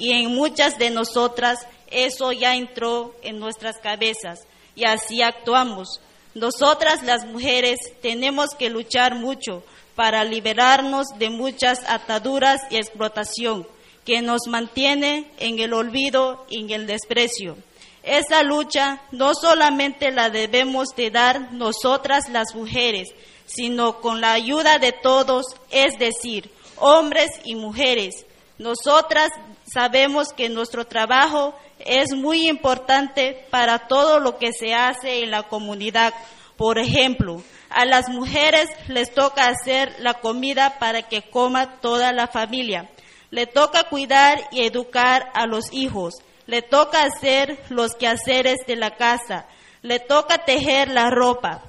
y en muchas de nosotras eso ya entró en nuestras cabezas y así actuamos. Nosotras las mujeres tenemos que luchar mucho para liberarnos de muchas ataduras y explotación que nos mantiene en el olvido y en el desprecio. Esa lucha no solamente la debemos de dar nosotras las mujeres, sino con la ayuda de todos, es decir, hombres y mujeres. Nosotras sabemos que nuestro trabajo es muy importante para todo lo que se hace en la comunidad. Por ejemplo, a las mujeres les toca hacer la comida para que coma toda la familia. Le toca cuidar y educar a los hijos. Le toca hacer los quehaceres de la casa. Le toca tejer la ropa.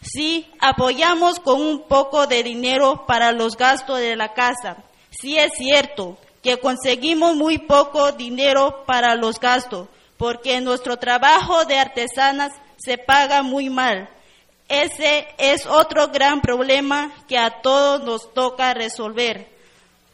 Sí, apoyamos con un poco de dinero para los gastos de la casa. Sí es cierto que conseguimos muy poco dinero para los gastos, porque nuestro trabajo de artesanas se paga muy mal. Ese es otro gran problema que a todos nos toca resolver.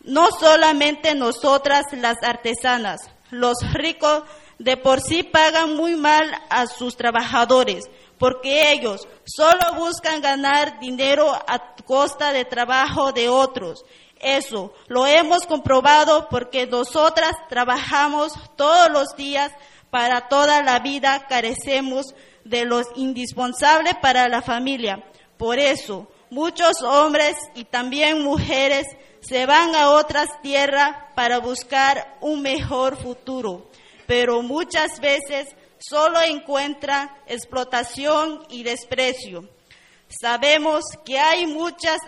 No solamente nosotras las artesanas, los ricos de por sí pagan muy mal a sus trabajadores, porque ellos solo buscan ganar dinero a costa de trabajo de otros. Eso lo hemos comprobado porque nosotras trabajamos todos los días para toda la vida, carecemos de lo indispensable para la familia. Por eso, muchos hombres y también mujeres se van a otras tierras para buscar un mejor futuro, pero muchas veces solo encuentran explotación y desprecio. Sabemos que hay muchas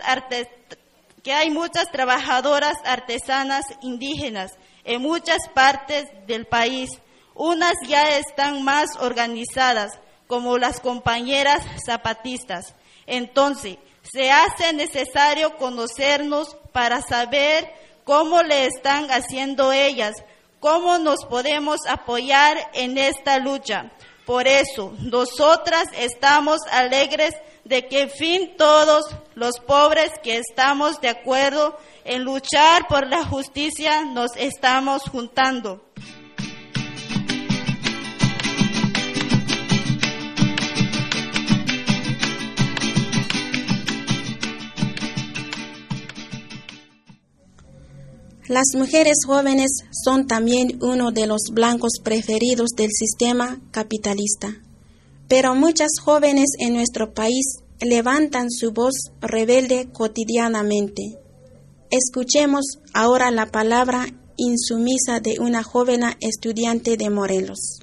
que hay muchas trabajadoras artesanas indígenas en muchas partes del país. Unas ya están más organizadas, como las compañeras zapatistas. Entonces, se hace necesario conocernos para saber cómo le están haciendo ellas, cómo nos podemos apoyar en esta lucha. Por eso, nosotras estamos alegres de que en fin todos los pobres que estamos de acuerdo en luchar por la justicia nos estamos juntando. Las mujeres jóvenes son también uno de los blancos preferidos del sistema capitalista. Pero muchas jóvenes en nuestro país levantan su voz rebelde cotidianamente. Escuchemos ahora la palabra insumisa de una joven estudiante de Morelos.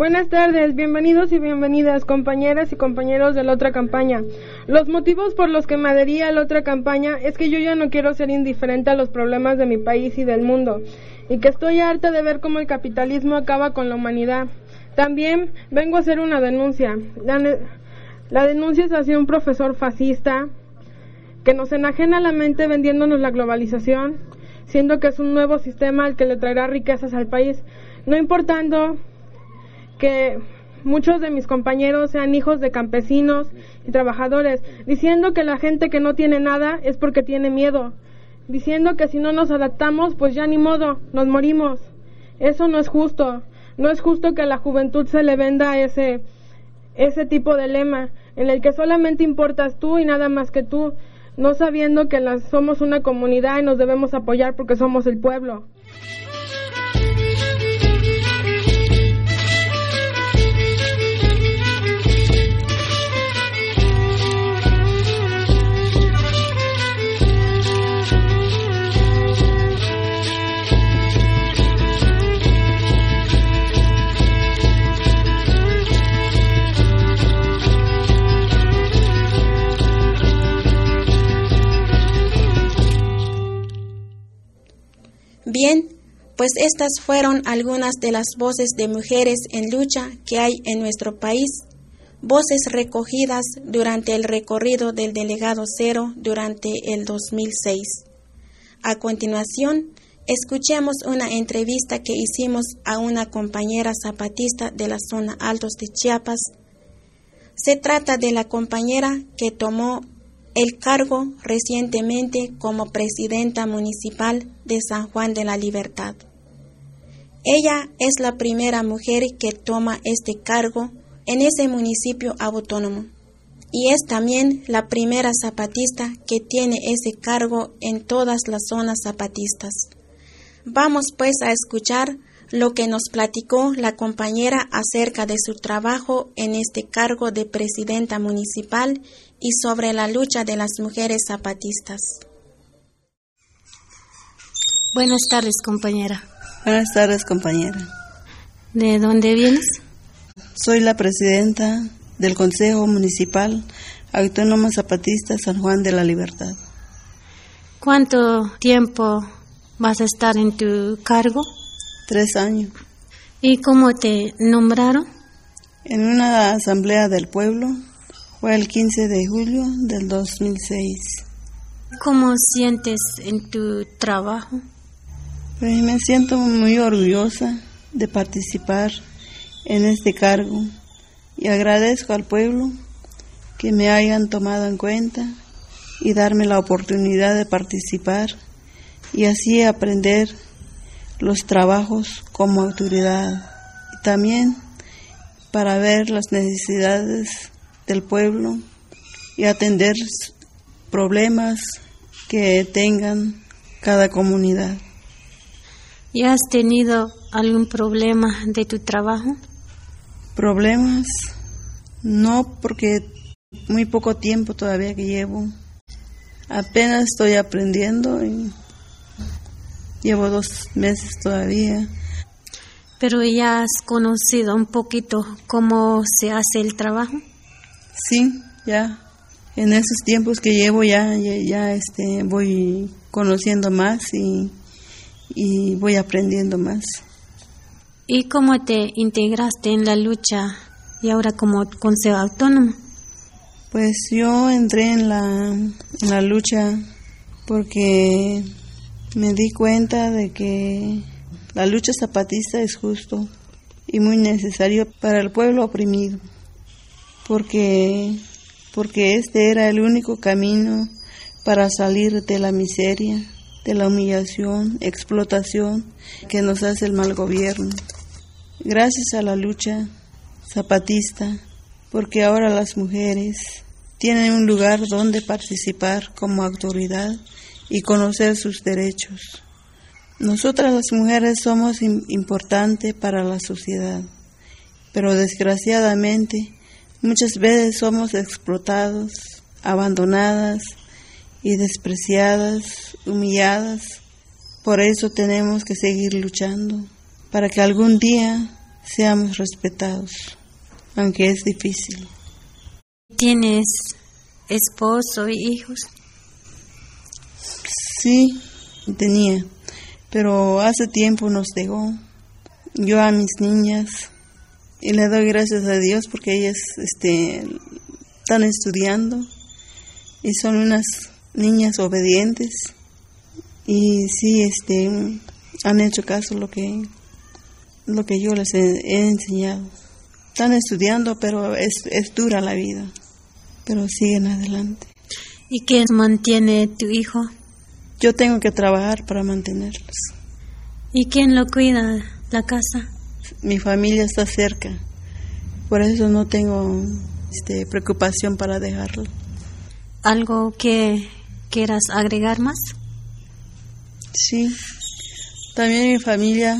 Buenas tardes, bienvenidos y bienvenidas compañeras y compañeros de la otra campaña. Los motivos por los que me adherí a la otra campaña es que yo ya no quiero ser indiferente a los problemas de mi país y del mundo, y que estoy harta de ver cómo el capitalismo acaba con la humanidad. También vengo a hacer una denuncia. La, denuncia es hacia un profesor fascista que nos enajena la mente vendiéndonos la globalización, siendo que es un nuevo sistema al que le traerá riquezas al país, no importando que muchos de mis compañeros sean hijos de campesinos y trabajadores, diciendo que la gente que no tiene nada es porque tiene miedo, diciendo que si no nos adaptamos, pues ya ni modo, nos morimos. Eso no es justo. No es justo que a la juventud se le venda ese, ese tipo de lema en el que solamente importas tú y nada más que tú, no sabiendo que las, somos una comunidad y nos debemos apoyar porque somos el pueblo. Bien, pues estas fueron algunas de las voces de mujeres en lucha que hay en nuestro país, voces recogidas durante el recorrido del delegado cero durante el 2006. A continuación, escuchemos una entrevista que hicimos a una compañera zapatista de la zona Altos de Chiapas. Se trata de la compañera que tomó el cargo recientemente como presidenta municipal de San Juan de la Libertad. Ella es la primera mujer que toma este cargo en ese municipio autónomo y es también la primera zapatista que tiene ese cargo en todas las zonas zapatistas. Vamos pues a escuchar lo que nos platicó la compañera acerca de su trabajo en este cargo de presidenta municipal y sobre la lucha de las mujeres zapatistas. Buenas tardes, compañera. Buenas tardes, compañera. ¿De dónde vienes? Soy la presidenta del Consejo Municipal Autónomo Zapatista San Juan de la Libertad. ¿Cuánto tiempo vas a estar en tu cargo? Tres años. ¿Y cómo te nombraron? En una asamblea del pueblo. Fue el 15 de julio del 2006. ¿Cómo sientes en tu trabajo? Pues me siento muy orgullosa de participar en este cargo y agradezco al pueblo que me hayan tomado en cuenta y darme la oportunidad de participar y así aprender los trabajos como autoridad y también para ver las necesidades del pueblo y atender problemas que tengan cada comunidad. ¿Y has tenido algún problema de tu trabajo? Problemas, no porque muy poco tiempo todavía que llevo. Apenas estoy aprendiendo y llevo dos meses todavía. Pero ya has conocido un poquito cómo se hace el trabajo. Sí, ya. En esos tiempos que llevo ya, ya, ya, este, voy conociendo más y, y voy aprendiendo más. ¿Y cómo te integraste en la lucha y ahora como consejo autónomo? Pues yo entré en la, en la lucha porque me di cuenta de que la lucha zapatista es justo y muy necesario para el pueblo oprimido, porque, porque este era el único camino para salir de la miseria, de la humillación, explotación que nos hace el mal gobierno. Gracias a la lucha zapatista, porque ahora las mujeres tienen un lugar donde participar como autoridad y conocer sus derechos. Nosotras las mujeres somos importantes para la sociedad, pero desgraciadamente muchas veces somos explotados, abandonadas y despreciadas, humilladas. Por eso tenemos que seguir luchando, para que algún día seamos respetados, aunque es difícil. ¿Tienes esposo y hijos? Sí, tenía, pero hace tiempo nos dejó. Yo a mis niñas y le doy gracias a Dios porque ellas este, están estudiando y son unas niñas obedientes y sí este han hecho caso lo que lo que yo les he, he enseñado. Están estudiando, pero es, es dura la vida, pero siguen adelante. ¿Y quién mantiene tu hijo? Yo tengo que trabajar para mantenerlos. ¿Y quién lo cuida la casa? Mi familia está cerca, por eso no tengo este, preocupación para dejarlo. ¿Algo que quieras agregar más? Sí, también mi familia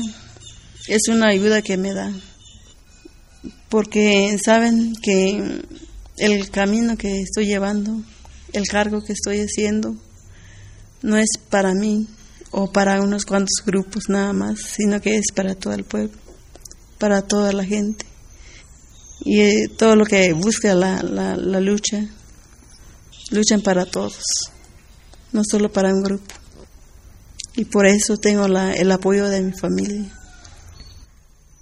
es una ayuda que me da, porque saben que el camino que estoy llevando, el cargo que estoy haciendo, no es para mí o para unos cuantos grupos nada más, sino que es para todo el pueblo, para toda la gente. Y eh, todo lo que busca la, la, la lucha, luchan para todos, no solo para un grupo. Y por eso tengo la, el apoyo de mi familia.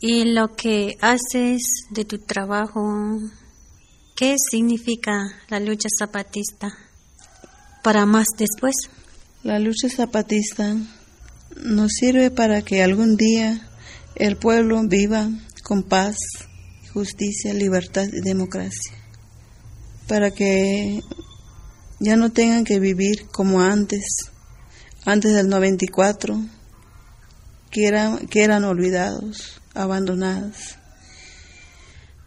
¿Y lo que haces de tu trabajo, qué significa la lucha zapatista para más después? La lucha zapatista nos sirve para que algún día el pueblo viva con paz, justicia, libertad y democracia. Para que ya no tengan que vivir como antes, antes del 94, que eran, que eran olvidados, abandonados.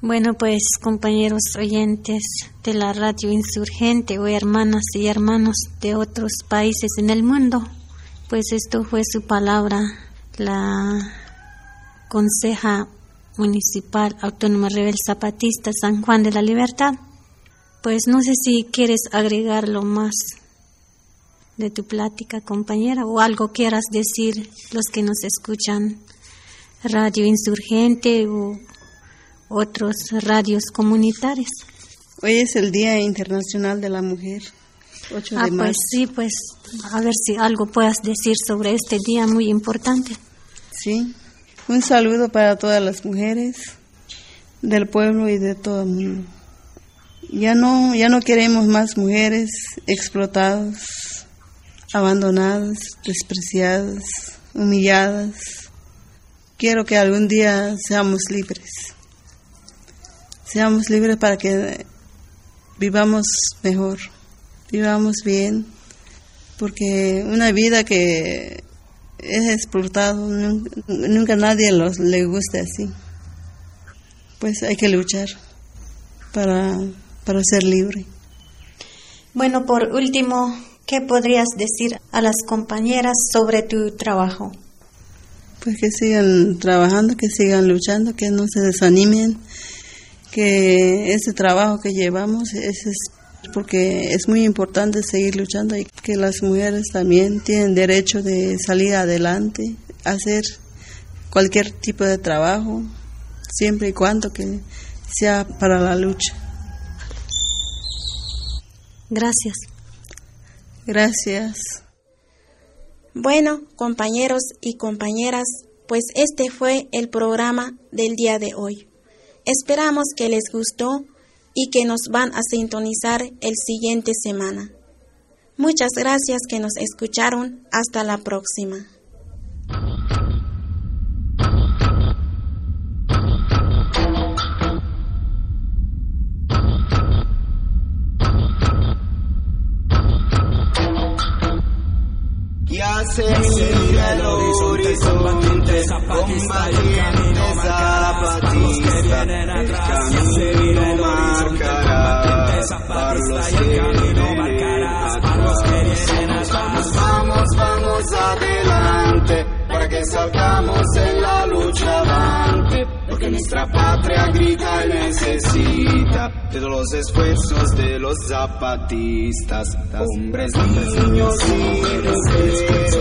Bueno, pues compañeros oyentes de la radio insurgente o hermanas y hermanos de otros países en el mundo, pues esto fue su palabra, la Conseja Municipal Autónoma Rebel Zapatista San Juan de la Libertad. Pues no sé si quieres agregarlo más de tu plática, compañera, o algo quieras decir los que nos escuchan, Radio Insurgente o otros radios comunitarios. Hoy es el Día Internacional de la Mujer, 8 ah, de marzo. pues sí, pues a ver si algo puedas decir sobre este día muy importante. Sí, un saludo para todas las mujeres del pueblo y de todo el mundo. Ya no, ya no queremos más mujeres explotadas, abandonadas, despreciadas, humilladas. Quiero que algún día seamos libres. Seamos libres para que vivamos mejor, vivamos bien, porque una vida que es explotado, nunca, nunca nadie los, le gusta así. Pues hay que luchar para, para ser libre. Bueno, por último, ¿qué podrías decir a las compañeras sobre tu trabajo? Pues que sigan trabajando, que sigan luchando, que no se desanimen, que ese trabajo que llevamos es porque es muy importante seguir luchando y que las mujeres también tienen derecho de salir adelante, hacer cualquier tipo de trabajo, siempre y cuando que sea para la lucha. Gracias. Gracias. Bueno, compañeros y compañeras, pues este fue el programa del día de hoy. Esperamos que les gustó y que nos van a sintonizar el siguiente semana. Muchas gracias que nos escucharon. Hasta la próxima. Ya se mira el horizonte combatiente combatientes zapatista el camino marcará para los que vienen. Atrás vamos vamos vamos adelante que salgamos en la lucha avante porque nuestra patria grita y necesita de todos los esfuerzos de los zapatistas. Hombres niños y mujeres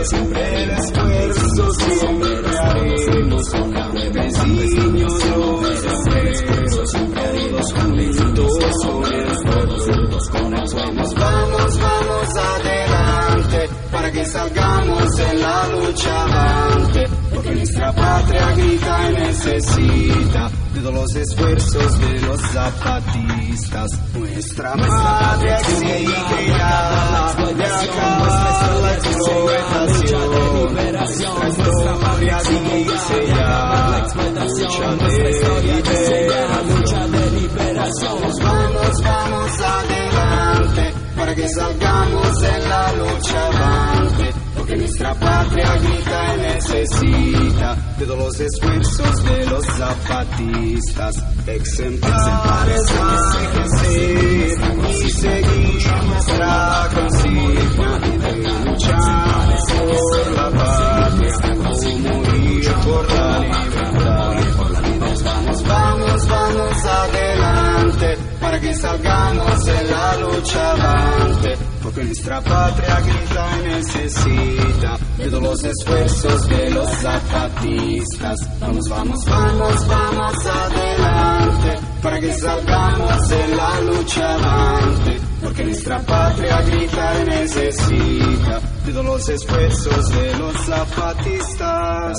siempre el esfuerzo siempre haremos hombres niños mujeres siempre haremos juntos con el vamos vamos vamos. adelante que salgamos en la lucha avante porque nuestra patria grita y necesita de todos los esfuerzos de los zapatistas. Nuestra patria exige ya de acabar la explotación nuestra historia dice ya lucha de liberación. Vamos vamos adelante que salgamos en la lucha avante porque nuestra patria grita y necesita todos los esfuerzos de los zapatistas exemplares que ser y seguir nuestra consigna de luchar por la patria o morir por la libertad. Vamos vamos vamos adelante para que salgamos en la lucha avante porque nuestra patria grita y necesita de todos los esfuerzos de los zapatistas. Vamos, vamos, vamos, vamos adelante para que salgamos en la lucha avante. Porque nuestra patria grita y necesita de todos los esfuerzos de los zapatistas.